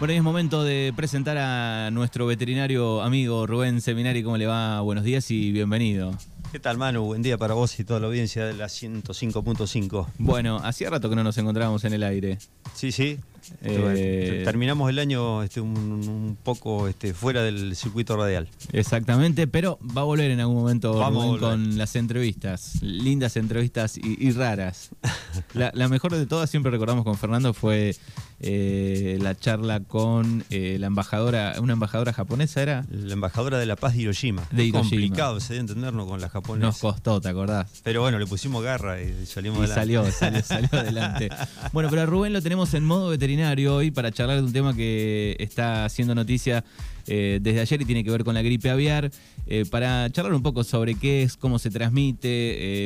Bueno, y es momento de presentar a nuestro veterinario amigo Rubén Seminari. ¿Cómo le va? Buenos días y bienvenido. ¿Qué tal, Manu? Buen día para vos y toda la audiencia de la 105.5. Bueno, hacía rato que no nos encontrábamos en el aire. Sí, sí. Eh, Terminamos el año este, un, un poco este, fuera del circuito radial. Exactamente, pero va a volver en algún momento Vamos Rubén, con las entrevistas. Lindas entrevistas y, y raras. La, la mejor de todas, siempre recordamos con Fernando, fue eh, la charla con eh, la embajadora, una embajadora japonesa era. La embajadora de la paz de Hiroshima. De Hiroshima. Complicado, se debe entendernos con la Nos japonesa. costó, ¿te acordás? Pero bueno, le pusimos garra y salimos Y adelante. salió, salió, salió adelante. Bueno, pero a Rubén lo tenemos en modo veterinario hoy para charlar de un tema que está haciendo noticia eh, desde ayer y tiene que ver con la gripe aviar. eh, para charlar un poco sobre qué es, cómo se transmite,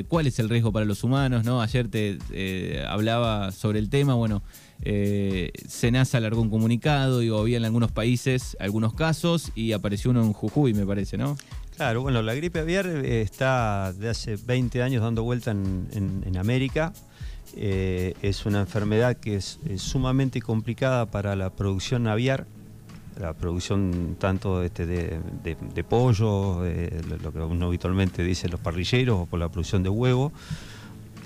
eh, cuál es el riesgo para los humanos, ¿no? Ayer te hablaba sobre el tema, bueno. Eh, Senasa alargó un comunicado, digo, había en algunos países algunos casos y apareció uno en Jujuy, me parece, ¿no? Claro, bueno, la gripe aviar eh, está de hace 20 años dando vuelta en, América. Eh, es una enfermedad que es, sumamente complicada para la producción aviar, la producción tanto este, de, pollo, eh, lo que uno habitualmente dice los parrilleros, o por la producción de huevo,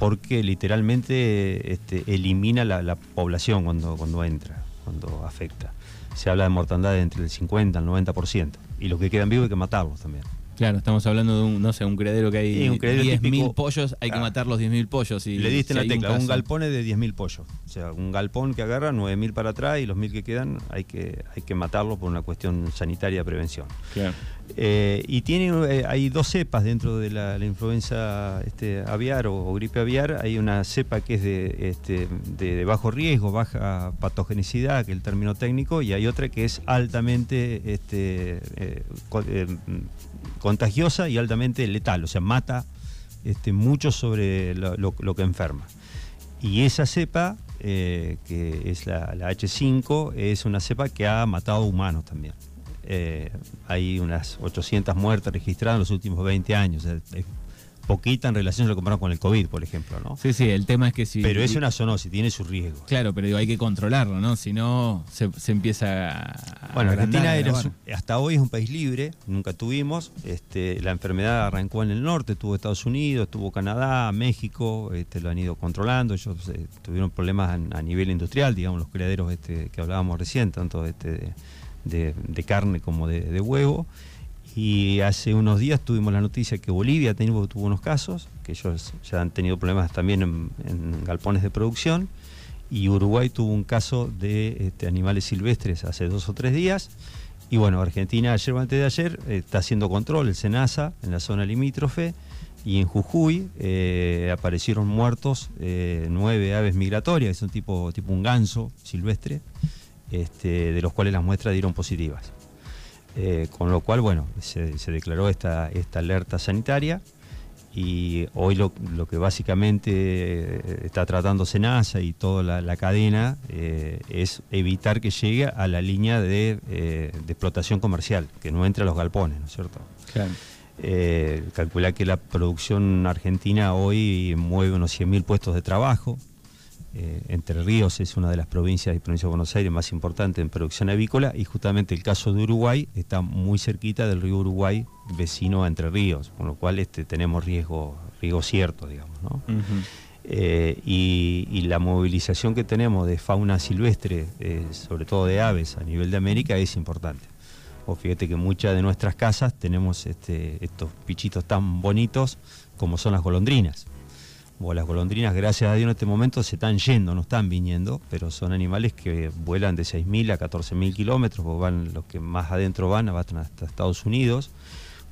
porque literalmente este, elimina la, la población cuando, cuando entra, cuando afecta. Se habla de mortandad entre el 50 al 90%, y los que quedan vivos hay que matarlos también. Claro, estamos hablando de un, no sé, un criadero que hay Sí, un criadero 10.000 típico. pollos, hay que Ah. matar los 10.000 pollos. Y Le diste si la tecla, un, galpón es de 10.000 pollos. O sea, un galpón que agarra 9.000 para atrás y los 1.000 que quedan hay que, hay que matarlo por una cuestión sanitaria de prevención. Claro. Eh, y tiene, eh, hay dos cepas dentro de la, la influenza este, aviar o, o gripe aviar. Hay una cepa que es de, este, de, de bajo riesgo, baja patogenicidad, que es el término técnico, y hay otra que es altamente este, eh, eh, contagiosa y altamente letal, o sea, mata este, mucho sobre lo, que enferma. Y esa cepa, eh, que es la, la H5, es una cepa que ha matado humanos también. Eh, hay unas 800 muertes registradas en los últimos 20 años. Poquita en relación lo comparamos con el COVID, por ejemplo. ¿no? Sí, sí, el tema es que si... Pero es una zoonosis, tiene su riesgo. Claro, pero digo, hay que controlarlo, ¿no? Si no, se, se empieza a... Bueno, Argentina era su- hasta hoy es un país libre, nunca tuvimos. Este, la enfermedad arrancó en el norte, tuvo Estados Unidos, tuvo Canadá, México, este, lo han ido controlando. Ellos eh, tuvieron problemas a nivel industrial, digamos, los criaderos este, que hablábamos recién, tanto este, de, de- de carne como de, de huevo. Y hace unos días tuvimos la noticia que Bolivia tuvo, unos casos, que ellos ya han tenido problemas también en, en galpones de producción y Uruguay tuvo un caso de este, animales silvestres hace dos o tres días. Y bueno, Argentina ayer o antes de ayer eh, está haciendo control, el SENASA, en la zona limítrofe. Y en Jujuy eh, aparecieron muertos eh, nueve aves migratorias, que son tipo, tipo un ganso silvestre, este, de los cuales las muestras dieron positivas. Eh, con lo cual, bueno, se, se declaró esta, esta alerta sanitaria y hoy lo, lo que básicamente eh, está tratando Senasa y toda la, la cadena eh, es evitar que llegue a la línea de, eh, de explotación comercial, que no entre a los galpones, ¿no es cierto? Claro. Calcular que la producción argentina hoy mueve unos 100.000 puestos de trabajo. Eh, Entre Ríos es una de las provincias y provincia de Buenos Aires más importante en producción avícola y justamente el caso de Uruguay está muy cerquita del río Uruguay, vecino a Entre Ríos, con lo cual este, tenemos riesgo, riesgo cierto, digamos. ¿no? Eh, y, y la movilización que tenemos de fauna silvestre, eh, sobre todo de aves a nivel de América, es importante. O fíjate que muchas de nuestras casas tenemos este, estos pichitos tan bonitos como son las golondrinas. O las golondrinas, gracias a Dios en este momento se están yendo, no están viniendo, pero son animales que vuelan de 6.000 a 14.000 kilómetros, van los que más adentro van, van hasta Estados Unidos,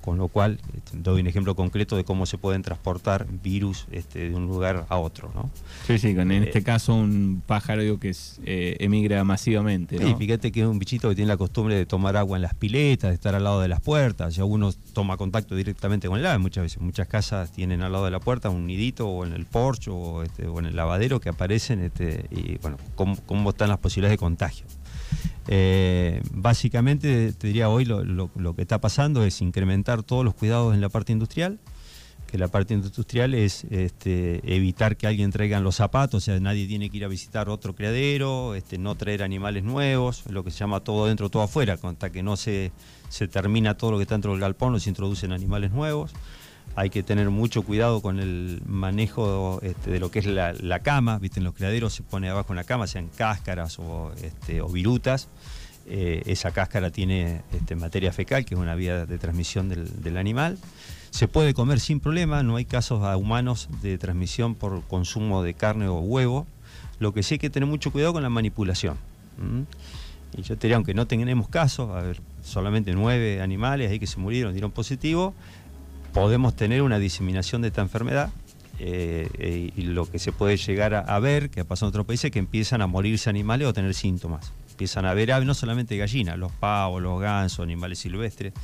con lo cual este, doy un ejemplo concreto de cómo se pueden transportar virus este, de un lugar a otro. ¿no? Sí, sí, en Eh, este caso un pájaro digo, que es, eh, emigra masivamente, ¿no? Sí, fíjate que es un bichito que tiene la costumbre de tomar agua en las piletas, de estar al lado de las puertas. Ya uno toma contacto directamente con el ave muchas veces. Muchas casas tienen al lado de la puerta un nidito o en el porche o, este, o en el lavadero que aparecen este, y bueno, cómo, cómo están las posibilidades de contagio. Eh, básicamente, te diría hoy lo, que está pasando es incrementar todos los cuidados en la parte industrial, que la parte industrial es este, evitar que alguien traiga los zapatos, o sea, nadie tiene que ir a visitar otro criadero, este, no traer animales nuevos, lo que se llama todo dentro, todo afuera, hasta que no se, se termina todo lo que está dentro del galpón, no se introducen animales nuevos. Hay que tener mucho cuidado con el manejo este, de lo que es la, cama, ¿viste? en los criaderos se pone abajo una cama, sean cáscaras o, este, virutas. Eh, esa cáscara tiene este, materia fecal, que es una vía de transmisión del, del animal. Se puede comer sin problema, no hay casos a humanos de transmisión por consumo de carne o huevo. Lo que sí hay que tener mucho cuidado con la manipulación. Y yo te diría, aunque no tenemos casos, a ver, solamente nueve animales ahí que se murieron, dieron positivo, podemos tener una diseminación de esta enfermedad. Eh, eh, y lo que se puede llegar a, ver, que ha pasado en otros países, que empiezan a morirse animales o tener síntomas. Empiezan a ver aves, no solamente gallinas, los pavos, los gansos, animales silvestres,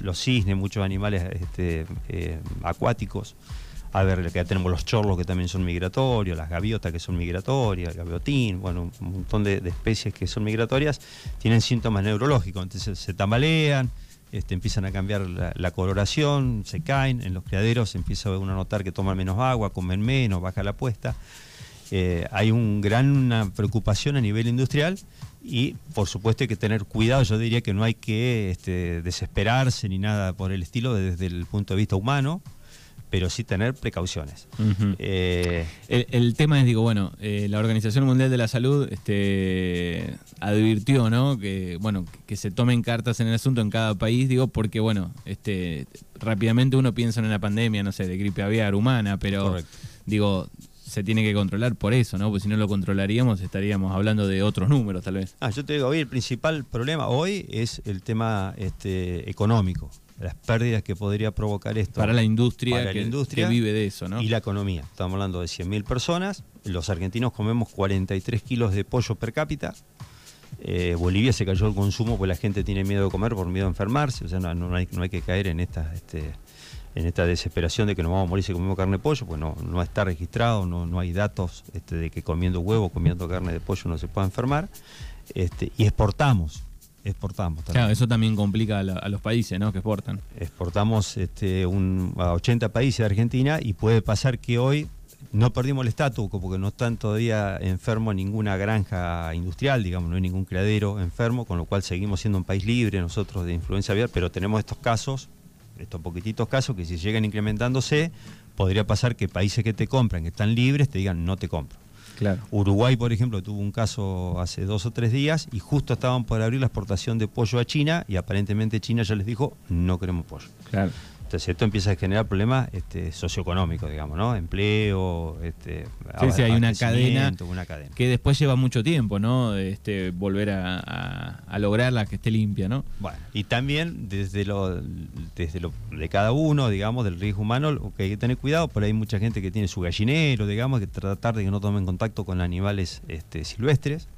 los, cisnes, muchos animales este, eh, acuáticos. A ver, ya tenemos los chorlos que también son migratorios, las gaviotas que son migratorias, el gaviotín, bueno, un montón de, especies que son migratorias, tienen síntomas neurológicos, entonces se tambalean, este, empiezan a cambiar la, coloración, se caen en los criaderos, empieza uno a notar que toman menos agua, comen menos, baja la puesta. Eh, hay un gran, una preocupación a nivel industrial y por supuesto hay que tener cuidado, yo diría que no hay que este, desesperarse ni nada por el estilo desde el punto de vista humano, pero sí tener precauciones. Eh, el, tema es, digo, bueno, eh, la Organización Mundial de la Salud este, advirtió, ¿no? Que, bueno, que se tomen cartas en el asunto en cada país, digo, porque, bueno, este, rápidamente uno piensa en una pandemia, no sé, de gripe aviar humana, pero, digo, se tiene que controlar por eso, ¿no? Porque si no lo controlaríamos estaríamos hablando de otros números, tal vez. Ah, yo te digo, hoy el principal problema hoy es el tema este, económico las pérdidas que podría provocar esto. Para la industria, que, industria vive de eso, ¿no? Y la economía. Estamos hablando de 100.000 personas. Los argentinos comemos 43 kilos de pollo per cápita. Eh, Bolivia se cayó el consumo porque la gente tiene miedo de comer por miedo a enfermarse. O sea, no, hay, no hay, que caer en esta, este, en esta desesperación de que nos vamos a morir si comemos carne de pollo, pues no, no está registrado, no, no hay datos este, de que comiendo huevo, comiendo carne de pollo no se pueda enfermar. Este, y exportamos exportamos. Claro, eso también complica a, los países ¿no? que exportan. Exportamos este, un, a 80 países de Argentina y puede pasar que hoy no perdimos el estatus porque no están todavía enfermos ninguna granja industrial, digamos, no hay ningún criadero enfermo, con lo cual seguimos siendo un país libre nosotros de influencia aviar, pero tenemos estos casos, estos poquititos casos que si llegan incrementándose, podría pasar que países que te compran, que están libres, te digan no te compro. Uruguay, por ejemplo, tuvo un caso hace dos o tres días y justo estaban por abrir la exportación de pollo a China y aparentemente China ya les dijo no queremos pollo. Claro. Entonces esto empieza a generar problemas este, socioeconómicos, digamos, ¿no? Empleo, este, sí, sí, hay una cadena, una cadena, que después lleva mucho tiempo, ¿no? Este, volver a, lograrla que esté limpia, ¿no? Bueno, y también desde lo, desde lo de cada uno, digamos, del riesgo humano, que hay que tener cuidado, por ahí hay mucha gente que tiene su gallinero, digamos, que tratar de que no tomen contacto con animales este, silvestres,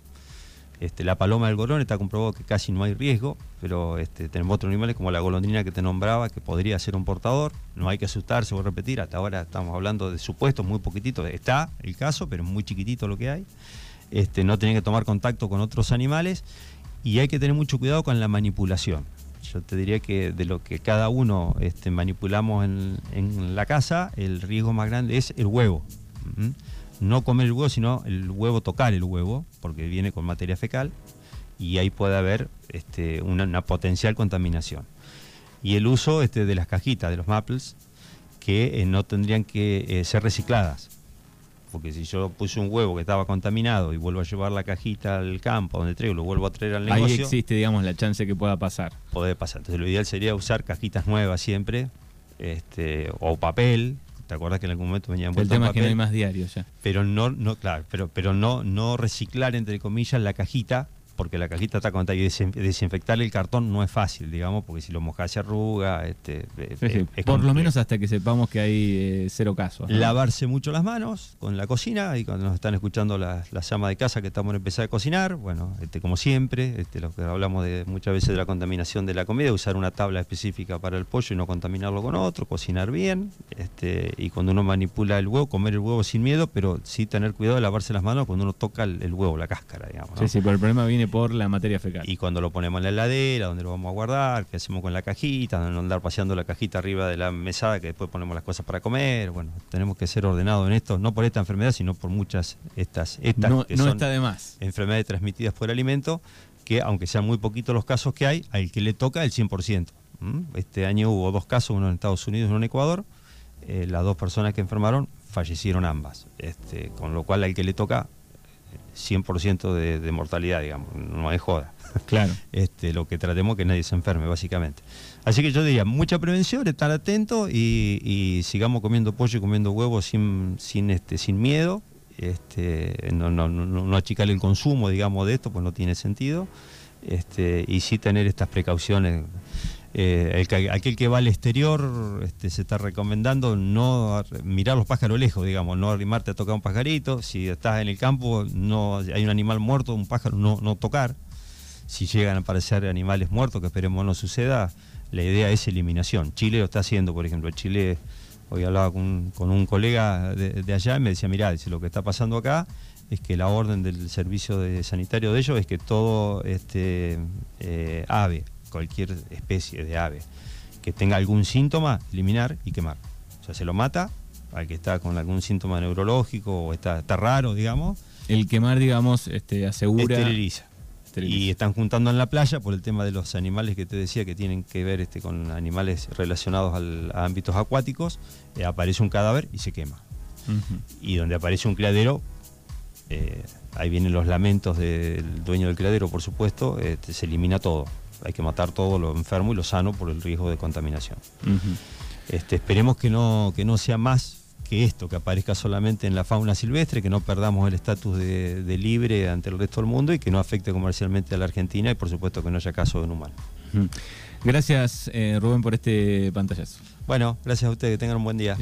este, la paloma del gorón está comprobado que casi no hay riesgo, pero este, tenemos otros animales como la golondrina que te nombraba, que podría ser un portador. No hay que asustarse, voy a repetir, hasta ahora estamos hablando de supuestos muy poquititos. Está el caso, pero muy chiquitito lo que hay. Este, no tienen que tomar contacto con otros animales y hay que tener mucho cuidado con la manipulación. Yo te diría que de lo que cada uno este, manipulamos en, la casa, el riesgo más grande es el huevo no comer el huevo, sino el huevo tocar el huevo, porque viene con materia fecal, y ahí puede haber este, una, potencial contaminación. Y el uso este, de las cajitas, de los maples, que eh, no tendrían que eh, ser recicladas. Porque si yo puse un huevo que estaba contaminado y vuelvo a llevar la cajita al campo donde traigo, lo vuelvo a traer al negocio. Ahí existe, digamos, la chance que pueda pasar. Puede pasar. Entonces lo ideal sería usar cajitas nuevas siempre, este, o papel, ¿Te acuerdas que en algún momento venían El tema es que no hay más diarios ya. Pero no, no, claro, pero, pero no, no reciclar entre comillas la cajita porque la cajita está contada y desinfectar el cartón no es fácil, digamos, porque si lo mojas se arruga. Este, Por lo menos hasta que sepamos que hay eh, cero casos. Lavarse mucho las manos con la cocina y cuando nos están escuchando las, las llamas de casa que estamos a empezar a cocinar, bueno, este, como siempre, este, lo que hablamos de muchas veces de la contaminación de la comida, usar una tabla específica para el pollo y no contaminarlo con otro, cocinar bien, este, y cuando uno manipula el huevo, comer el huevo sin miedo, pero sí tener cuidado de lavarse las manos cuando uno toca el, huevo, la cáscara, digamos. Sí, sí, pero el problema viene por la materia fecal. Y cuando lo ponemos en la heladera, donde lo vamos a guardar, qué hacemos con la cajita, no andar paseando la cajita arriba de la mesada que después ponemos las cosas para comer. Bueno, tenemos que ser ordenados en esto, no por esta enfermedad, sino por muchas estas, estas no, que no son está de más. enfermedades transmitidas por alimento, que aunque sean muy poquitos los casos que hay, al que le toca el 100%. ¿m? Este año hubo dos casos, uno en Estados Unidos y uno en Ecuador. Eh, las dos personas que enfermaron fallecieron ambas, este, con lo cual al que le toca 100% de, de mortalidad, digamos, no hay joda. Claro. Este, lo que tratemos es que nadie se enferme, básicamente. Así que yo diría, mucha prevención, estar atento y, y sigamos comiendo pollo y comiendo huevos sin, sin, este, sin miedo. Este, no, no, no, no achicar el consumo, digamos, de esto, pues no tiene sentido. Este, y sí tener estas precauciones. Eh, el que- aquel que va al exterior este, se está recomendando no ar- mirar los pájaros lejos, digamos, no arrimarte a tocar un pajarito. Si estás en el campo, no hay un animal muerto, un pájaro, no, no tocar. Si llegan a aparecer animales muertos, que esperemos no suceda, la idea es eliminación. Chile lo está haciendo, por ejemplo. Chile, hoy hablaba con, un colega de, de allá y me decía, mirá, dice, lo que está pasando acá es que la orden del servicio de sanitario de ellos es que todo este eh, ave, cualquier especie de ave, que tenga algún síntoma, eliminar y quemar. O sea, se lo mata al que está con algún síntoma neurológico o está, está raro, digamos, El quemar, digamos, este, asegura. esteriliza. Y están juntando en la playa por el tema de los animales que te decía que tienen que ver este, con animales relacionados al- a ámbitos acuáticos. eh, aparece un cadáver y se quema. Y donde aparece un criadero, eh, ahí vienen los lamentos del dueño del criadero, por supuesto, este, se elimina todo. Hay que matar todo lo enfermo y lo sano por el riesgo de contaminación. Este, esperemos que no, que no sea más que esto, que aparezca solamente en la fauna silvestre, que no perdamos el estatus de, de libre ante el resto del mundo y que no afecte comercialmente a la Argentina y por supuesto que no haya caso en humano. Ujú. Gracias, eh, Rubén, por este pantallazo. Bueno, gracias a ustedes, que tengan un buen día.